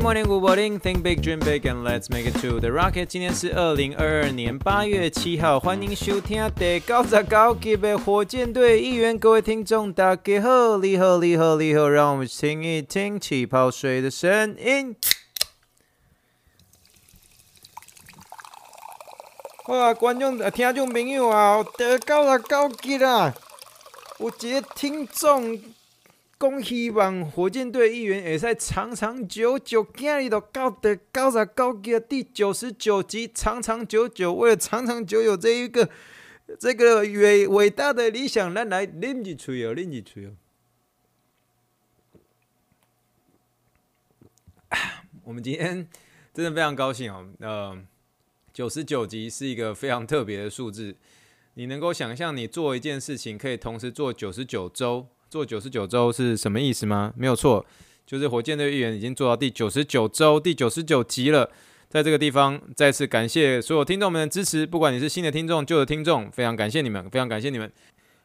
Morning, morning, good morning. Think big, dream big, and let's make it to the rocket. 今天是二零二二年八月七号，欢迎收听第九十九级的火箭队预言。各位听众，大家好，你好，你好，你好，让我们听一听气泡水的声音。哇，观众、听众朋友啊，第九十九集啦，我一个听众。恭喜望火箭队议员也在长长久久，今日都到的九十九集第九十九集，长长久久，为了长长久久这一个这个伟伟大的理想，咱来啉一嘴哦，啉一嘴哦。我们今天真的非常高兴哦，呃，九十九集是一个非常特别的数字，你能够想象你做一件事情可以同时做九十九周？做九十九周是什么意思吗？没有错，就是火箭队议员已经做到第九十九周、第九十九集了。在这个地方，再次感谢所有听众们的支持，不管你是新的听众、旧的听众，非常感谢你们，非常感谢你们。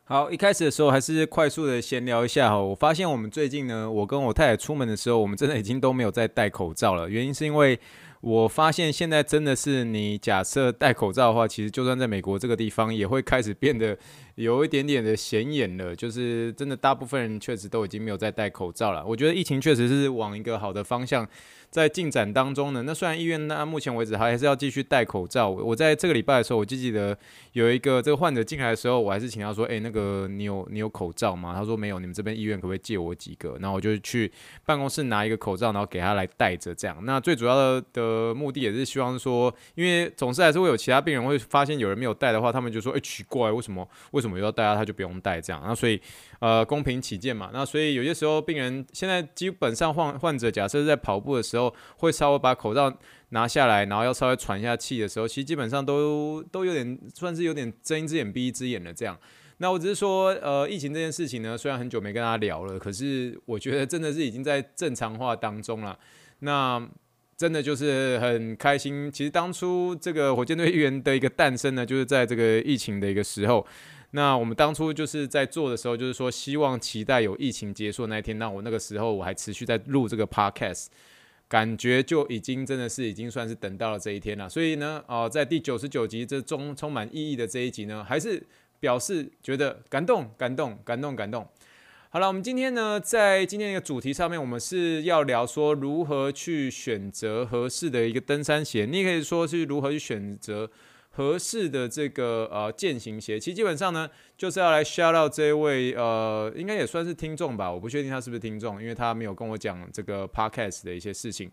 好，一开始的时候还是快速的闲聊一下哈。我发现我们最近呢，我跟我太太出门的时候，我们真的已经都没有再戴口罩了。原因是因为我发现现在真的是你假设戴口罩的话，其实就算在美国这个地方，也会开始变得。有一点点的显眼了，就是真的，大部分人确实都已经没有再戴口罩了。我觉得疫情确实是往一个好的方向在进展当中呢。那虽然医院那目前为止还是要继续戴口罩，我在这个礼拜的时候，我就记得有一个这个患者进来的时候，我还是请他说：“诶，那个你有你有口罩吗？”他说：“没有。”你们这边医院可不可以借我几个？然后我就去办公室拿一个口罩，然后给他来戴着这样。那最主要的呃目的也是希望说，因为总是还是会有其他病人会发现有人没有戴的话，他们就说：“诶，奇怪，为什么为？”什么要戴啊？他就不用戴这样，那所以呃公平起见嘛，那所以有些时候病人现在基本上患患者假设在跑步的时候会稍微把口罩拿下来，然后要稍微喘一下气的时候，其实基本上都都有点算是有点睁一只眼闭一只眼的这样。那我只是说呃疫情这件事情呢，虽然很久没跟大家聊了，可是我觉得真的是已经在正常化当中了。那真的就是很开心。其实当初这个火箭队一员的一个诞生呢，就是在这个疫情的一个时候。那我们当初就是在做的时候，就是说希望期待有疫情结束那一天。那我那个时候我还持续在录这个 podcast，感觉就已经真的是已经算是等到了这一天了。所以呢，哦，在第九十九集这中充满意义的这一集呢，还是表示觉得感动、感动、感动、感动。好了，我们今天呢，在今天的一个主题上面，我们是要聊说如何去选择合适的一个登山鞋。你也可以说是如何去选择。合适的这个呃健行鞋，其实基本上呢，就是要来 shout out 这一位呃，应该也算是听众吧，我不确定他是不是听众，因为他没有跟我讲这个 podcast 的一些事情。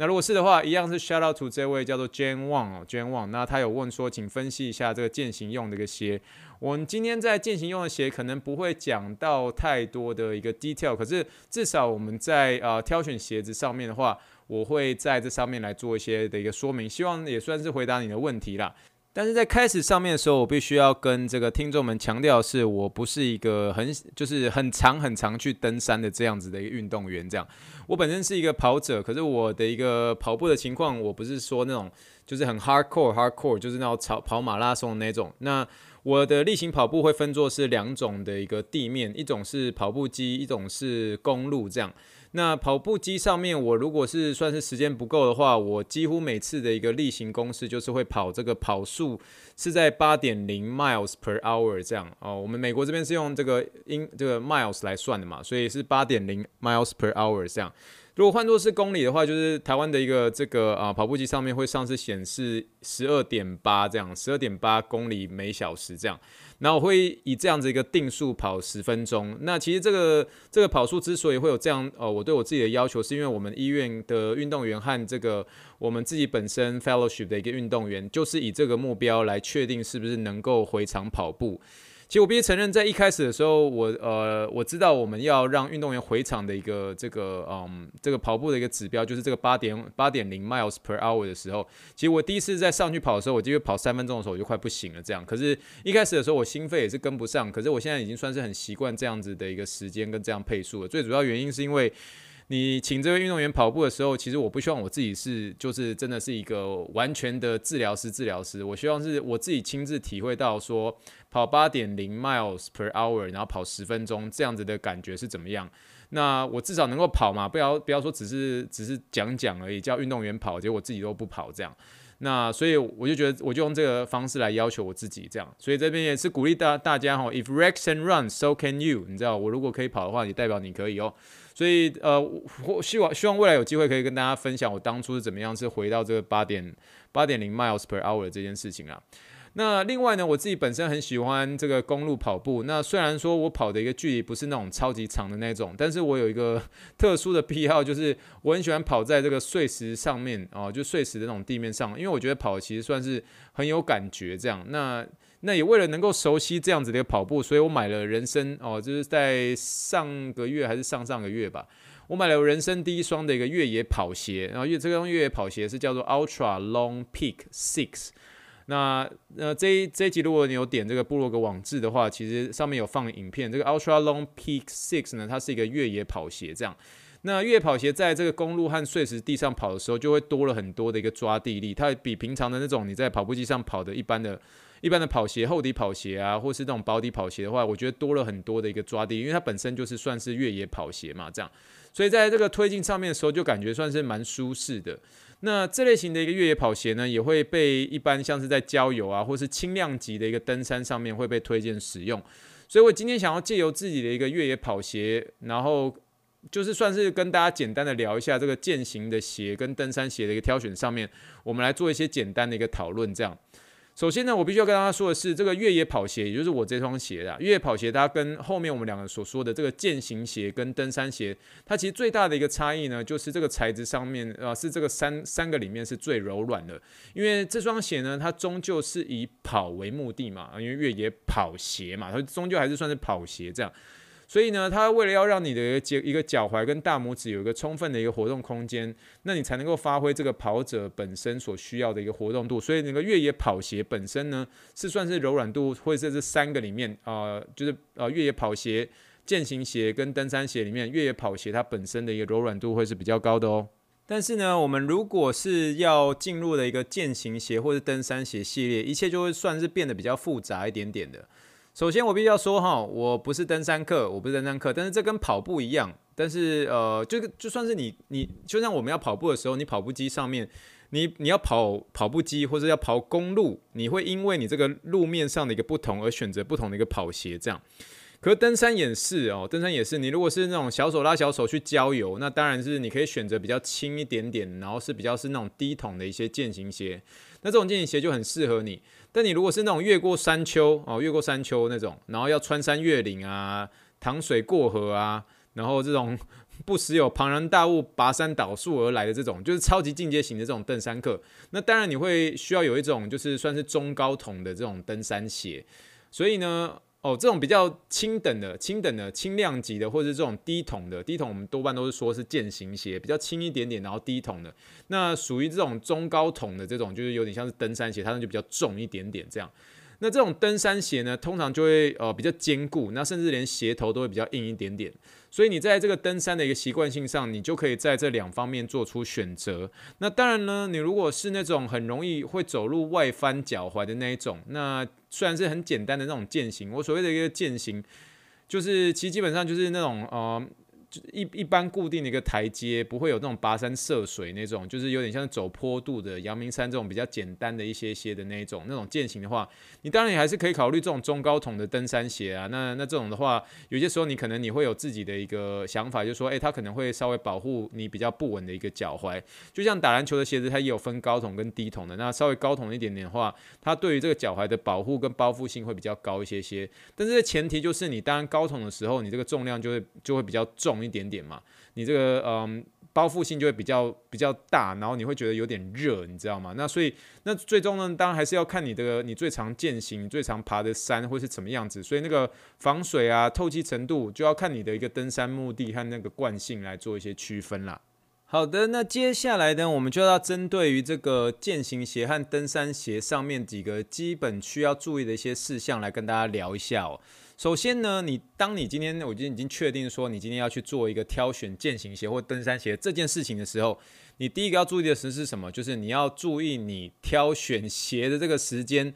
那如果是的话，一样是 shout out to 这位叫做 Jane Wang 哦，Jane Wang。那他有问说，请分析一下这个践行用的一个鞋。我们今天在践行用的鞋可能不会讲到太多的一个 detail，可是至少我们在呃挑选鞋子上面的话，我会在这上面来做一些的一个说明，希望也算是回答你的问题啦。但是在开始上面的时候，我必须要跟这个听众们强调的是，我不是一个很就是很常很常去登山的这样子的一个运动员。这样，我本身是一个跑者，可是我的一个跑步的情况，我不是说那种就是很 hardcore hardcore，就是那种跑跑马拉松的那种。那我的例行跑步会分作是两种的一个地面，一种是跑步机，一种是公路这样。那跑步机上面，我如果是算是时间不够的话，我几乎每次的一个例行公式就是会跑这个跑速是在八点零 miles per hour 这样哦。我们美国这边是用这个英这个 miles 来算的嘛，所以是八点零 miles per hour 这样。如果换作是公里的话，就是台湾的一个这个啊跑步机上面会上次显示十二点八这样，十二点八公里每小时这样。那我会以这样子一个定速跑十分钟。那其实这个这个跑速之所以会有这样，呃，我对我自己的要求，是因为我们医院的运动员和这个我们自己本身 fellowship 的一个运动员，就是以这个目标来确定是不是能够回场跑步。其实我必须承认，在一开始的时候，我呃我知道我们要让运动员回场的一个这个嗯这个跑步的一个指标，就是这个八点八点零 miles per hour 的时候，其实我第一次在上去跑的时候，我就跑三分钟的时候，我就快不行了。这样，可是一开始的时候，我心肺也是跟不上。可是我现在已经算是很习惯这样子的一个时间跟这样配速了。最主要原因是因为。你请这位运动员跑步的时候，其实我不希望我自己是，就是真的是一个完全的治疗师。治疗师，我希望是我自己亲自体会到说，跑八点零 miles per hour，然后跑十分钟这样子的感觉是怎么样。那我至少能够跑嘛，不要不要说只是只是讲讲而已，叫运动员跑，结果我自己都不跑这样。那所以我就觉得，我就用这个方式来要求我自己这样。所以这边也是鼓励大大家哈，If Rex can run, so can you。你知道，我如果可以跑的话，也代表你可以哦。所以，呃，我希望希望未来有机会可以跟大家分享我当初是怎么样是回到这个八点八点零 miles per hour 的这件事情啊。那另外呢，我自己本身很喜欢这个公路跑步。那虽然说我跑的一个距离不是那种超级长的那种，但是我有一个特殊的癖好，就是我很喜欢跑在这个碎石上面哦，就碎石的那种地面上，因为我觉得跑其实算是很有感觉这样。那那也为了能够熟悉这样子的一个跑步，所以我买了人生哦，就是在上个月还是上上个月吧，我买了人生第一双的一个越野跑鞋，然后越这双越野跑鞋是叫做 Ultra Long Peak Six。那呃这一这一集如果你有点这个部落格网志的话，其实上面有放影片，这个 Ultra Long Peak Six 呢，它是一个越野跑鞋这样。那越野跑鞋在这个公路和碎石地上跑的时候，就会多了很多的一个抓地力，它比平常的那种你在跑步机上跑的一般的。一般的跑鞋、厚底跑鞋啊，或是这种薄底跑鞋的话，我觉得多了很多的一个抓地，因为它本身就是算是越野跑鞋嘛，这样，所以在这个推进上面的时候，就感觉算是蛮舒适的。那这类型的一个越野跑鞋呢，也会被一般像是在郊游啊，或是轻量级的一个登山上面会被推荐使用。所以我今天想要借由自己的一个越野跑鞋，然后就是算是跟大家简单的聊一下这个健行的鞋跟登山鞋的一个挑选上面，我们来做一些简单的一个讨论，这样。首先呢，我必须要跟大家说的是，这个越野跑鞋，也就是我这双鞋啊，越野跑鞋它跟后面我们两个所说的这个健行鞋跟登山鞋，它其实最大的一个差异呢，就是这个材质上面啊，是这个三三个里面是最柔软的，因为这双鞋呢，它终究是以跑为目的嘛，因为越野跑鞋嘛，它终究还是算是跑鞋这样。所以呢，它为了要让你的一个脚一个脚踝跟大拇指有一个充分的一个活动空间，那你才能够发挥这个跑者本身所需要的一个活动度。所以那个越野跑鞋本身呢，是算是柔软度，或者是这三个里面啊、就是呃越野跑鞋、健行鞋跟登山鞋里面，越野跑鞋它本身的一个柔软度会是比较高的哦。但是呢，我们如果是要进入的一个健行鞋或者登山鞋系列，一切就会算是变得比较复杂一点点的。首先，我必须要说哈，我不是登山客，我不是登山客，但是这跟跑步一样。但是呃，就就算是你你，就像我们要跑步的时候，你跑步机上面，你你要跑跑步机或者要跑公路，你会因为你这个路面上的一个不同而选择不同的一个跑鞋，这样。可登山也是哦，登山也是，你如果是那种小手拉小手去郊游，那当然是你可以选择比较轻一点点，然后是比较是那种低筒的一些健行鞋，那这种健行鞋就很适合你。但你如果是那种越过山丘哦，越过山丘那种，然后要穿山越岭啊，淌水过河啊，然后这种 不时有庞然大物拔山倒树而来的这种，就是超级进阶型的这种登山客，那当然你会需要有一种就是算是中高筒的这种登山鞋，所以呢。哦，这种比较轻等的、轻等的、轻量级的，或者是这种低筒的，低筒我们多半都是说是健行鞋，比较轻一点点，然后低筒的。那属于这种中高筒的这种，就是有点像是登山鞋，它那就比较重一点点这样。那这种登山鞋呢，通常就会呃比较坚固，那甚至连鞋头都会比较硬一点点。所以你在这个登山的一个习惯性上，你就可以在这两方面做出选择。那当然呢，你如果是那种很容易会走路外翻脚踝的那一种，那虽然是很简单的那种健行，我所谓的一个健行，就是其实基本上就是那种呃。就一一般固定的一个台阶，不会有那种跋山涉水那种，就是有点像走坡度的阳明山这种比较简单的一些些的那种那种健行的话，你当然也还是可以考虑这种中高筒的登山鞋啊。那那这种的话，有些时候你可能你会有自己的一个想法，就是说，诶，它可能会稍微保护你比较不稳的一个脚踝。就像打篮球的鞋子，它也有分高筒跟低筒的。那稍微高筒一点点的话，它对于这个脚踝的保护跟包覆性会比较高一些些。但是前提就是你当然高筒的时候，你这个重量就会就会比较重。一点点嘛，你这个嗯包覆性就会比较比较大，然后你会觉得有点热，你知道吗？那所以那最终呢，当然还是要看你的你最常践行、最常爬的山会是什么样子，所以那个防水啊、透气程度就要看你的一个登山目的和那个惯性来做一些区分啦。好的，那接下来呢，我们就要针对于这个健行鞋和登山鞋上面几个基本需要注意的一些事项来跟大家聊一下哦。首先呢，你当你今天我已经已经确定说你今天要去做一个挑选健行鞋或登山鞋这件事情的时候，你第一个要注意的是是什么？就是你要注意你挑选鞋的这个时间。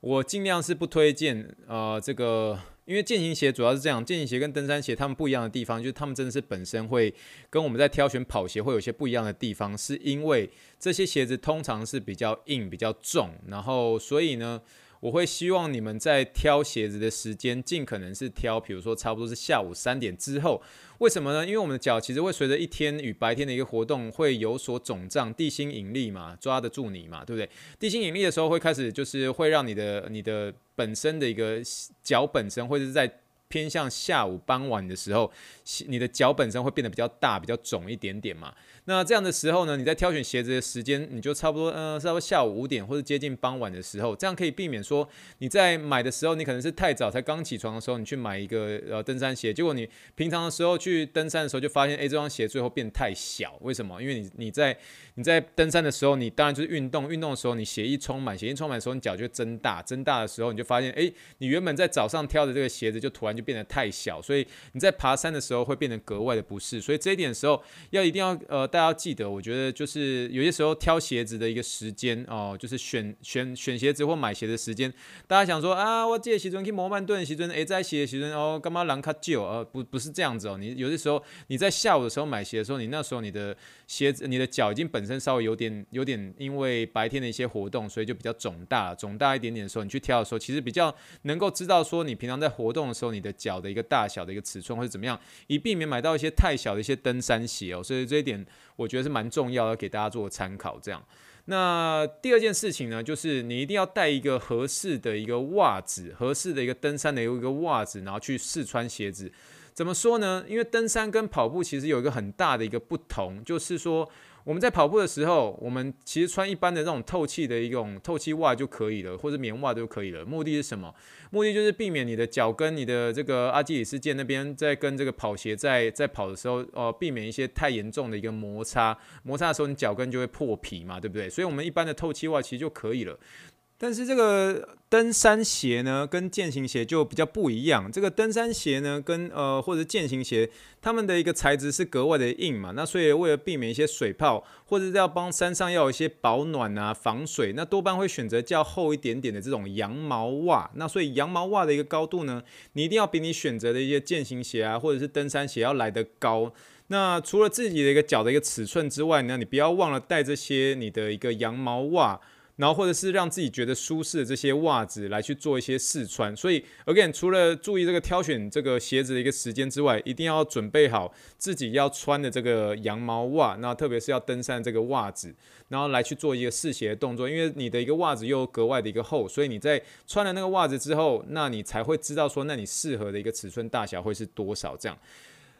我尽量是不推荐呃这个。因为健行鞋主要是这样，健行鞋跟登山鞋它们不一样的地方，就是它们真的是本身会跟我们在挑选跑鞋会有些不一样的地方，是因为这些鞋子通常是比较硬、比较重，然后所以呢。我会希望你们在挑鞋子的时间，尽可能是挑，比如说差不多是下午三点之后。为什么呢？因为我们的脚其实会随着一天与白天的一个活动会有所肿胀，地心引力嘛，抓得住你嘛，对不对？地心引力的时候会开始，就是会让你的你的本身的一个脚本身，或者是在偏向下午傍晚的时候，你的脚本身会变得比较大，比较肿一点点嘛。那这样的时候呢，你在挑选鞋子的时间，你就差不多，呃，差不多下午五点或者接近傍晚的时候，这样可以避免说你在买的时候，你可能是太早才刚起床的时候，你去买一个呃登山鞋，结果你平常的时候去登山的时候就发现，哎，这双鞋最后变太小，为什么？因为你你在你在登山的时候，你当然就是运动，运动的时候你鞋一充满，鞋一充满的时候你脚就增大，增大的时候你就发现，哎，你原本在早上挑的这个鞋子就突然就变得太小，所以你在爬山的时候会变得格外的不适，所以这一点的时候要一定要呃大家要记得，我觉得就是有些时候挑鞋子的一个时间哦，就是选选选鞋子或买鞋的时间，大家想说啊，我借时阵去摩曼顿时阵，哎，在鞋的时阵哦，干嘛人较少？呃，不不是这样子哦，你有些时候你在下午的时候买鞋的时候，你那时候你的鞋子，你的脚已经本身稍微有点有点，因为白天的一些活动，所以就比较肿大，肿大一点点的时候，你去挑的时候，其实比较能够知道说你平常在活动的时候，你的脚的一个大小的一个尺寸或者怎么样，以避免买到一些太小的一些登山鞋哦。所以这一点我觉得是蛮重要的，给大家做参考。这样，那第二件事情呢，就是你一定要带一个合适的一个袜子，合适的一个登山的一个袜子，然后去试穿鞋子。怎么说呢？因为登山跟跑步其实有一个很大的一个不同，就是说。我们在跑步的时候，我们其实穿一般的这种透气的一种透气袜就可以了，或者棉袜就可以了。目的是什么？目的就是避免你的脚跟你的这个阿基里斯腱那边在跟这个跑鞋在在跑的时候，哦、呃，避免一些太严重的一个摩擦。摩擦的时候，你脚跟就会破皮嘛，对不对？所以，我们一般的透气袜其实就可以了。但是这个登山鞋呢，跟健行鞋就比较不一样。这个登山鞋呢，跟呃或者健行鞋，它们的一个材质是格外的硬嘛。那所以为了避免一些水泡，或者是要帮山上要有一些保暖啊、防水，那多半会选择较厚一点点的这种羊毛袜。那所以羊毛袜的一个高度呢，你一定要比你选择的一些健行鞋啊，或者是登山鞋要来得高。那除了自己的一个脚的一个尺寸之外呢，你不要忘了带这些你的一个羊毛袜。然后或者是让自己觉得舒适的这些袜子来去做一些试穿，所以 again 除了注意这个挑选这个鞋子的一个时间之外，一定要准备好自己要穿的这个羊毛袜，那特别是要登山这个袜子，然后来去做一个试鞋的动作，因为你的一个袜子又格外的一个厚，所以你在穿了那个袜子之后，那你才会知道说，那你适合的一个尺寸大小会是多少这样。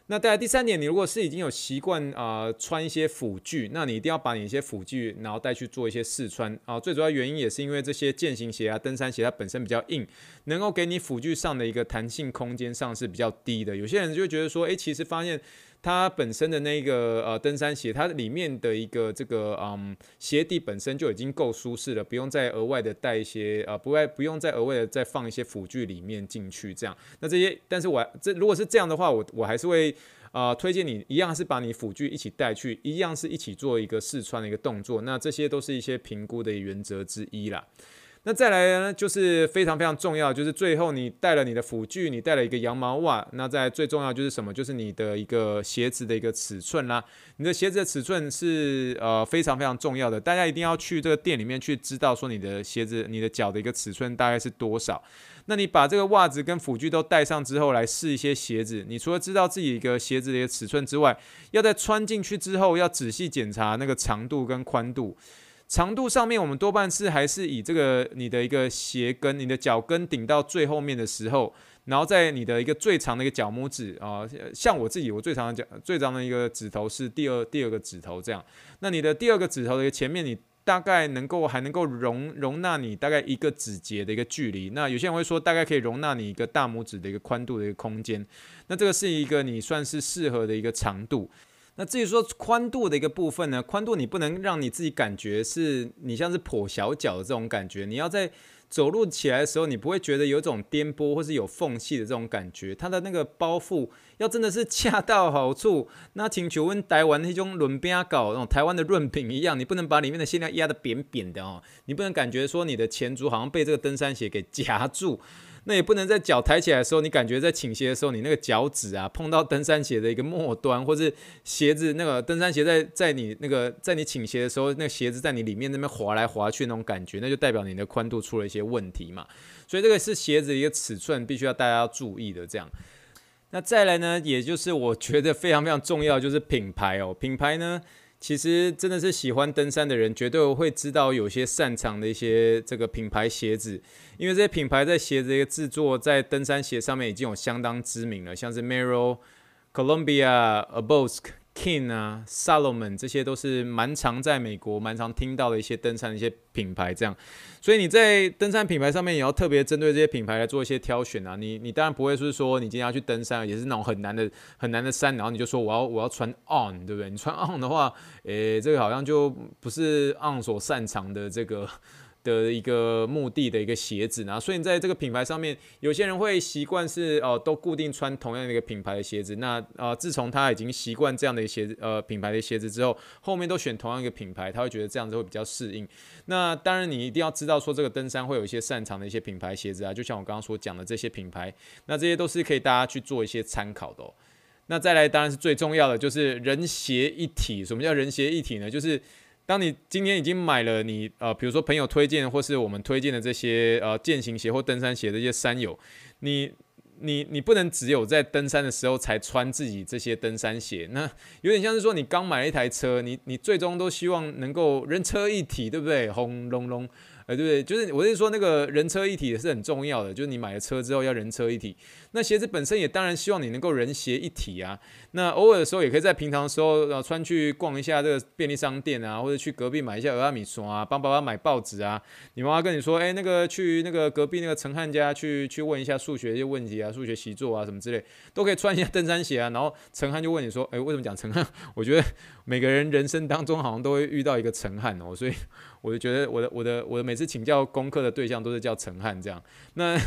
那再来第三点，你如果是已经有习惯啊穿一些辅具，那你一定要把你一些辅具，然后带去做一些试穿啊。最主要原因也是因为这些健行鞋啊、登山鞋它本身比较硬，能够给你辅具上的一个弹性空间上是比较低的。有些人就会觉得说，诶，其实发现。它本身的那个呃登山鞋，它里面的一个这个嗯鞋底本身就已经够舒适了，不用再额外的带一些呃不外不用再额外的再放一些辅具里面进去这样。那这些，但是我这如果是这样的话，我我还是会啊、推荐你一样是把你辅具一起带去，一样是一起做一个试穿的一个动作。那这些都是一些评估的原则之一啦。那再来呢，就是非常非常重要，就是最后你带了你的辅具，你带了一个羊毛袜，那在最重要就是什么？就是你的一个鞋子的一个尺寸啦。你的鞋子的尺寸是呃非常非常重要的，大家一定要去这个店里面去知道说你的鞋子、你的脚的一个尺寸大概是多少。那你把这个袜子跟辅具都带上之后，来试一些鞋子，你除了知道自己一个鞋子的一个尺寸之外，要在穿进去之后要仔细检查那个长度跟宽度。长度上面，我们多半是还是以这个你的一个鞋跟、你的脚跟顶到最后面的时候，然后在你的一个最长的一个脚拇指啊、像我自己，我最长的脚最长的一个指头是第二第二个指头这样。那你的第二个指头的前面，你大概能够还能够容容纳你大概一个指节的一个距离。那有些人会说，大概可以容纳你一个大拇指的一个宽度的一个空间。那这个是一个你算是适合的一个长度。那至于说宽度的一个部分呢，宽度你不能让你自己感觉是你像是跛小脚的这种感觉，你要在走路起来的时候，你不会觉得有种颠簸或是有缝隙的这种感觉。它的那个包覆要真的是恰到好处，那请求问台湾那种润饼糕那种台湾的润饼一样，你不能把里面的馅料压得扁扁的哦，你不能感觉说你的前足好像被这个登山鞋给夹住。那也不能在脚抬起来的时候，你感觉在倾斜的时候，你那个脚趾啊碰到登山鞋的一个末端，或是鞋子那个登山鞋在在你那个在你倾斜的时候，那个鞋子在你里面那边滑来滑去那种感觉，那就代表你的宽度出了一些问题嘛。所以这个是鞋子一个尺寸，必须要大家要注意的。这样，那再来呢，也就是我觉得非常非常重要，就是品牌哦，品牌呢。其实真的是喜欢登山的人，绝对会知道有些擅长的一些这个品牌鞋子，因为这些品牌在鞋子的一个制作，在登山鞋上面已经有相当知名了，像是 Merrell、Columbia、Abosk。King 啊，Salomon 这些都是蛮常在美国蛮常听到的一些登山的一些品牌，这样，所以你在登山品牌上面也要特别针对这些品牌来做一些挑选啊。你你当然不会是说你今天要去登山，也是那种很难的很难的山，然后你就说我要我要穿 On，对不对？你穿 On 的话，诶，这个好像就不是 On 所擅长的这个。的一个目的的一个鞋子呢，所以你在这个品牌上面，有些人会习惯是哦、都固定穿同样的一个品牌的鞋子。那啊、自从他已经习惯这样的鞋子呃品牌的鞋子之后，后面都选同样一个品牌，他会觉得这样子会比较适应。那当然，你一定要知道说这个登山会有一些擅长的一些品牌鞋子啊，就像我刚刚所讲的这些品牌，那这些都是可以大家去做一些参考的哦。那再来，当然是最重要的就是人鞋一体。什么叫人鞋一体呢？就是当你今天已经买了你呃，比如说朋友推荐或是我们推荐的这些呃健行鞋或登山鞋的一些山友，你你你不能只有在登山的时候才穿自己这些登山鞋，那有点像是说你刚买了一台车，你你最终都希望能够人车一体，对不对？轰隆隆。哎，对不对？就是我是说，那个人车一体也是很重要的。就是你买了车之后要人车一体，那鞋子本身也当然希望你能够人鞋一体啊。那偶尔的时候也可以在平常的时候，呃，穿去逛一下这个便利商店啊，或者去隔壁买一下俄阿米刷啊，帮爸爸买报纸啊。你妈妈跟你说，哎，那个去那个隔壁那个陈汉家去去问一下数学一些问题啊，数学习作啊什么之类，都可以穿一下登山鞋啊。然后陈汉就问你说，哎，为什么讲陈汉？我觉得每个人人生当中好像都会遇到一个陈汉哦，所以。我就觉得我的我的我的每次请教功课的对象都是叫陈汉这样，那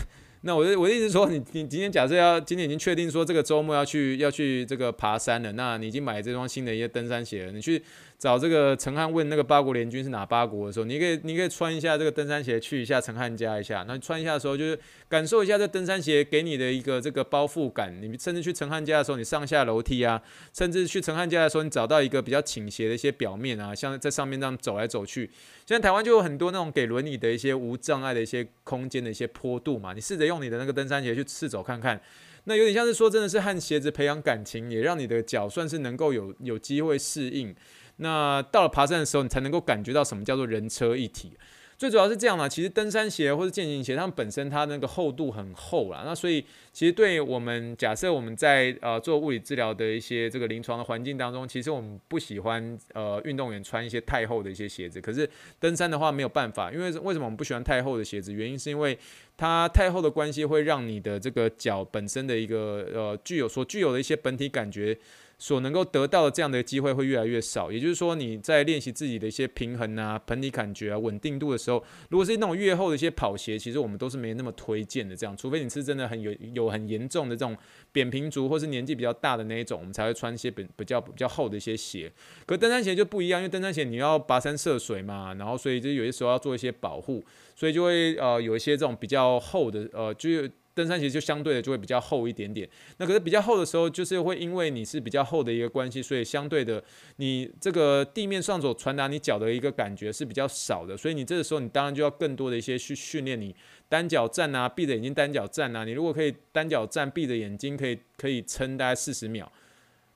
那我就我的意思说，你你今天假设要今天已经确定说这个周末要去要去这个爬山了，那你已经买这双新的一些登山鞋了，你去。找这个陈汉问那个八国联军是哪八国的时候，你可以你可以穿一下这个登山鞋去一下陈汉家一下，那穿一下的时候就是感受一下这登山鞋给你的一个这个包覆感。你甚至去陈汉家的时候，你上下楼梯啊，甚至去陈汉家的时候，你找到一个比较倾斜的一些表面啊，像在上面这样走来走去。现在台湾就有很多那种给轮椅的一些无障碍的一些空间的一些坡度嘛，你试着用你的那个登山鞋去试走看看，那有点像是说真的是和鞋子培养感情，也让你的脚算是能够有有机会适应。那到了爬山的时候，你才能够感觉到什么叫做人车一体。最主要是这样嘛，其实登山鞋或者健行鞋，它们本身它那个厚度很厚啦。那所以其实对我们假设我们在呃做物理治疗的一些这个临床的环境当中，其实我们不喜欢呃运动员穿一些太厚的一些鞋子。可是登山的话没有办法，因为为什么我们不喜欢太厚的鞋子？原因是因为它太厚的关系会让你的这个脚本身的一个呃具有所具有的一些本体感觉。所能够得到的这样的机会会越来越少，也就是说，你在练习自己的一些平衡啊、盆底感觉啊、稳定度的时候，如果是那种越厚的一些跑鞋，其实我们都是没那么推荐的。这样，除非你是真的很有有很严重的这种扁平足，或是年纪比较大的那一种，我们才会穿一些比比较比较厚的一些鞋。可登山鞋就不一样，因为登山鞋你要跋山涉水嘛，然后所以就有些时候要做一些保护，所以就会呃有一些这种比较厚的呃就。登山鞋就相对的就会比较厚一点点，那可是比较厚的时候，就是会因为你是比较厚的一个关系，所以相对的你这个地面上所传达你脚的一个感觉是比较少的，所以你这个时候你当然就要更多的一些去训练你单脚站啊，闭着眼睛单脚站啊，你如果可以单脚站，闭着眼睛可以可以撑大概四十秒，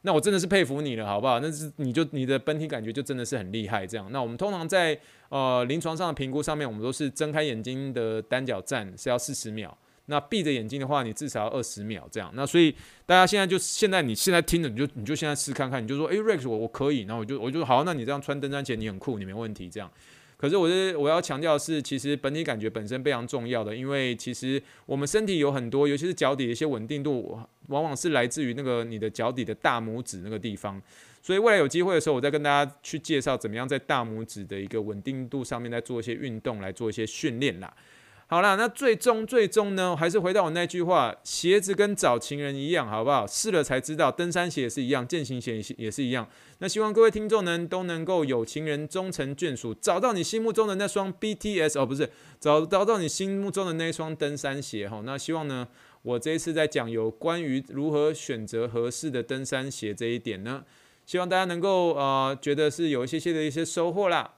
那我真的是佩服你了，好不好？那是你就你的本体感觉就真的是很厉害这样。那我们通常在呃临床上的评估上面，我们都是睁开眼睛的单脚站是要四十秒。那闭着眼睛的话，你至少要二十秒这样。那所以大家现在就现在你现在听着，你就你就现在试看看，你就说，诶，Rex，我我可以，然后我就我就好，那你这样穿登山鞋，你很酷，你没问题这样。可是我是我要强调的是，其实本体感觉本身非常重要的，因为其实我们身体有很多，尤其是脚底的一些稳定度，往往是来自于那个你的脚底的大拇指那个地方。所以未来有机会的时候，我再跟大家去介绍怎么样在大拇指的一个稳定度上面再做一些运动，来做一些训练啦。好啦，那最终最终呢，还是回到我那句话，鞋子跟找情人一样，好不好？试了才知道，登山鞋也是一样，健行鞋也是一样。那希望各位听众呢，都能够有情人终成眷属，找到你心目中的那双 BTS 哦，不是，找找到你心目中的那双登山鞋哈。那希望呢，我这一次在讲有关于如何选择合适的登山鞋这一点呢，希望大家能够呃觉得是有一些些的一些收获啦。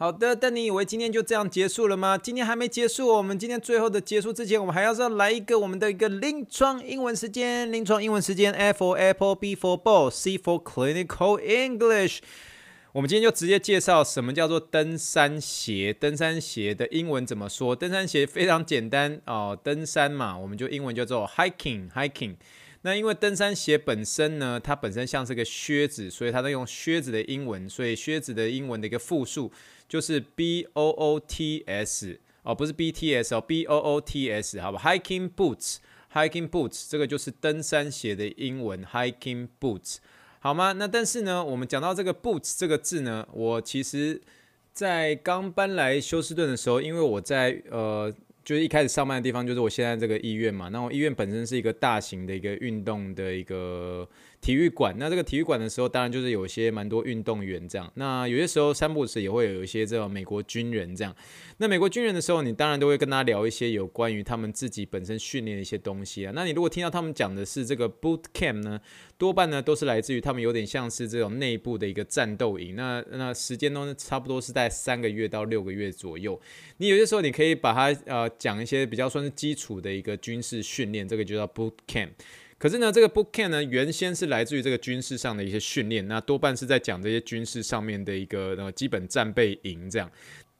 好的，但你以为今天就这样结束了吗？今天还没结束，我们今天最后的结束之前，我们还要再来一个我们的一个临床英文时间。临床英文时间，A for Apple，B for Ball，C for Clinical English。我们今天就直接介绍什么叫做登山鞋。登山鞋的英文怎么说？登山鞋非常简单哦，登山嘛，我们就英文叫做 hiking，hiking。那因为登山鞋本身呢，它本身像是个靴子，所以它都用靴子的英文，所以靴子的英文的一个复数。就是 B O O T S 哦，不是 B T S 哦，B O O T S 好吧，Hiking boots，Hiking boots 这个就是登山鞋的英文，Hiking boots 好吗？那但是呢，我们讲到这个 boots 这个字呢，我其实在刚搬来休斯顿的时候，因为我在呃。就是一开始上班的地方，就是我现在这个医院嘛。那我医院本身是一个大型的一个运动的一个体育馆。那这个体育馆的时候，当然就是有些蛮多运动员这样。那有些时候三步时也会有一些这种美国军人这样。那美国军人的时候，你当然都会跟他聊一些有关于他们自己本身训练的一些东西啊。那你如果听到他们讲的是这个 boot camp 呢，多半呢都是来自于他们有点像是这种内部的一个战斗营。那那时间都差不多是在三个月到六个月左右。你有些时候你可以把它呃。讲一些比较算是基础的一个军事训练，这个就叫 boot camp。可是呢，这个 boot camp 呢，原先是来自于这个军事上的一些训练，那多半是在讲这些军事上面的一个基本战备营这样。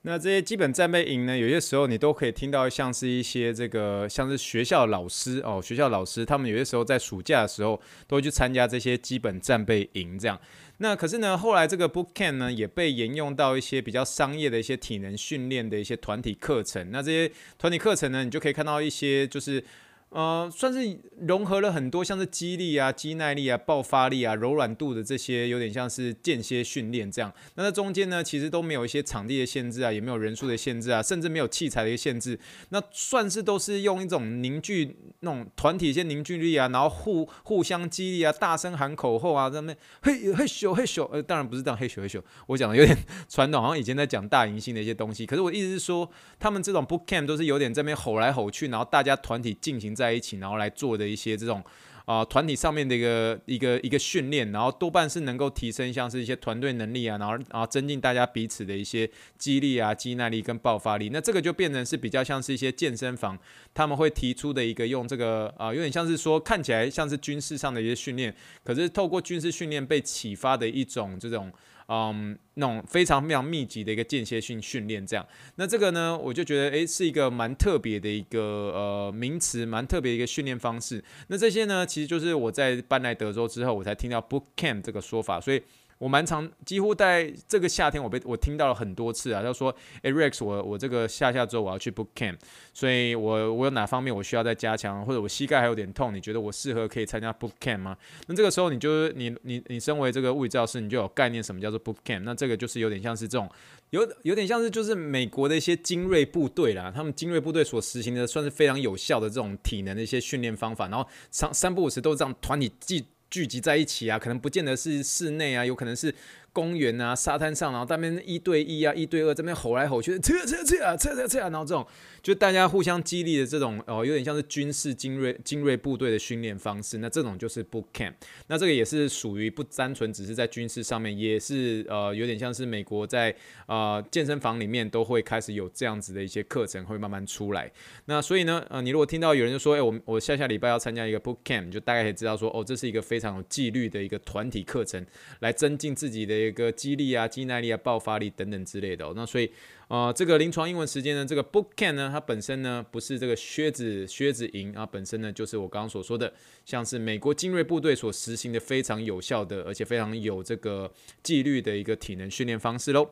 那这些基本战备营呢，有些时候你都可以听到像是一些这个像是学校老师哦，学校老师他们有些时候在暑假的时候都会去参加这些基本战备营这样。那可是呢，后来这个 boot camp 呢也被沿用到一些比较商业的一些体能训练的一些团体课程。那这些团体课程呢，你就可以看到一些就是。呃，算是融合了很多像是肌力啊、肌耐力啊、爆发力啊、柔软度的这些，有点像是间歇训练这样。那在中间呢，其实都没有一些场地的限制啊，也没有人数的限制啊，甚至没有器材的一个限制。那算是都是用一种凝聚那种团体一些凝聚力啊，然后互互相激励啊，大声喊口号啊，在那嘿嘿咻嘿咻。呃，当然不是这样嘿咻嘿咻，我讲的有点传统，好像以前在讲大迎新的一些东西。可是我意思是说，他们这种 book camp 都是有点这边吼来吼去，然后大家团体进行。在一起，然后来做的一些这种啊团体上面的一个一个一个训练，然后多半是能够提升像是一些团队能力啊，然后然后增进大家彼此的一些肌力啊、肌耐力跟爆发力。那这个就变成是比较像是一些健身房他们会提出的一个用这个啊，有点像是说看起来像是军事上的一些训练，可是透过军事训练被启发的一种这种。嗯，那种非常非常密集的一个间歇性训练，这样，那这个呢，我就觉得，诶，是一个蛮特别的一个呃名词，蛮特别的一个训练方式。那这些呢，其实就是我在搬来德州之后，我才听到 boot camp 这个说法，所以。我蛮常，几乎在这个夏天，我被我听到了很多次啊。他说：“哎，Rex，我我这个下下周我要去 boot camp，所以我我有哪方面我需要再加强，或者我膝盖还有点痛，你觉得我适合可以参加 boot camp 吗？”那这个时候，你就是你你你身为这个物理教师，你就有概念什么叫做 boot camp。那这个就是有点像是这种，有有点像是就是美国的一些精锐部队啦，他们精锐部队所实行的算是非常有效的这种体能的一些训练方法，然后三三不五时都是这样团体聚聚集在一起啊，可能不见得是室内啊，有可能是。公园啊，沙滩上，然后在那边一对一啊，一对二，这边吼来吼去，撤撤撤啊，撤撤撤啊，然后这种就大家互相激励的这种哦，有点像是军事精锐精锐部队的训练方式。那这种就是 boot camp。那这个也是属于不单纯只是在军事上面，也是呃有点像是美国在呃健身房里面都会开始有这样子的一些课程会慢慢出来。那所以呢，呃，你如果听到有人就说，哎，我我下下礼拜要参加一个 boot camp，就大概可以知道说，哦，这是一个非常有纪律的一个团体课程，来增进自己的。一个肌力啊、肌耐力啊、爆发力等等之类的、哦。那所以，啊，这个临床英文时间呢，这个 book can 呢，它本身呢不是这个靴子靴子营啊，本身呢就是我刚刚所说的，像是美国精锐部队所实行的非常有效的，而且非常有这个纪律的一个体能训练方式喽。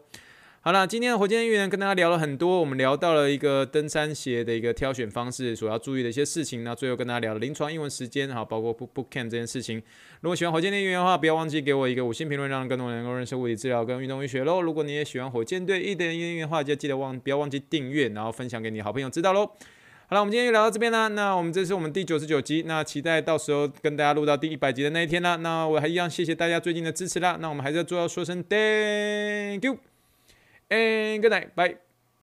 好了，今天的火箭预言跟大家聊了很多，我们聊到了一个登山鞋的一个挑选方式，所要注意的一些事情。那最后跟大家聊了临床英文时间，哈，包括 book book cam 这件事情。如果喜欢火箭队预言的话，不要忘记给我一个五星评论，让更多人能够认识物理治疗跟运动医学喽。如果你也喜欢火箭队一点预言的话，就记得忘不要忘记订阅，然后分享给你好朋友知道喽。好了，我们今天就聊到这边啦。那我们这是我们第九十九集，那期待到时候跟大家录到第一百集的那一天啦。那我还一样谢谢大家最近的支持啦。那我们还是要做要说声 Thank you。And good night. Bye.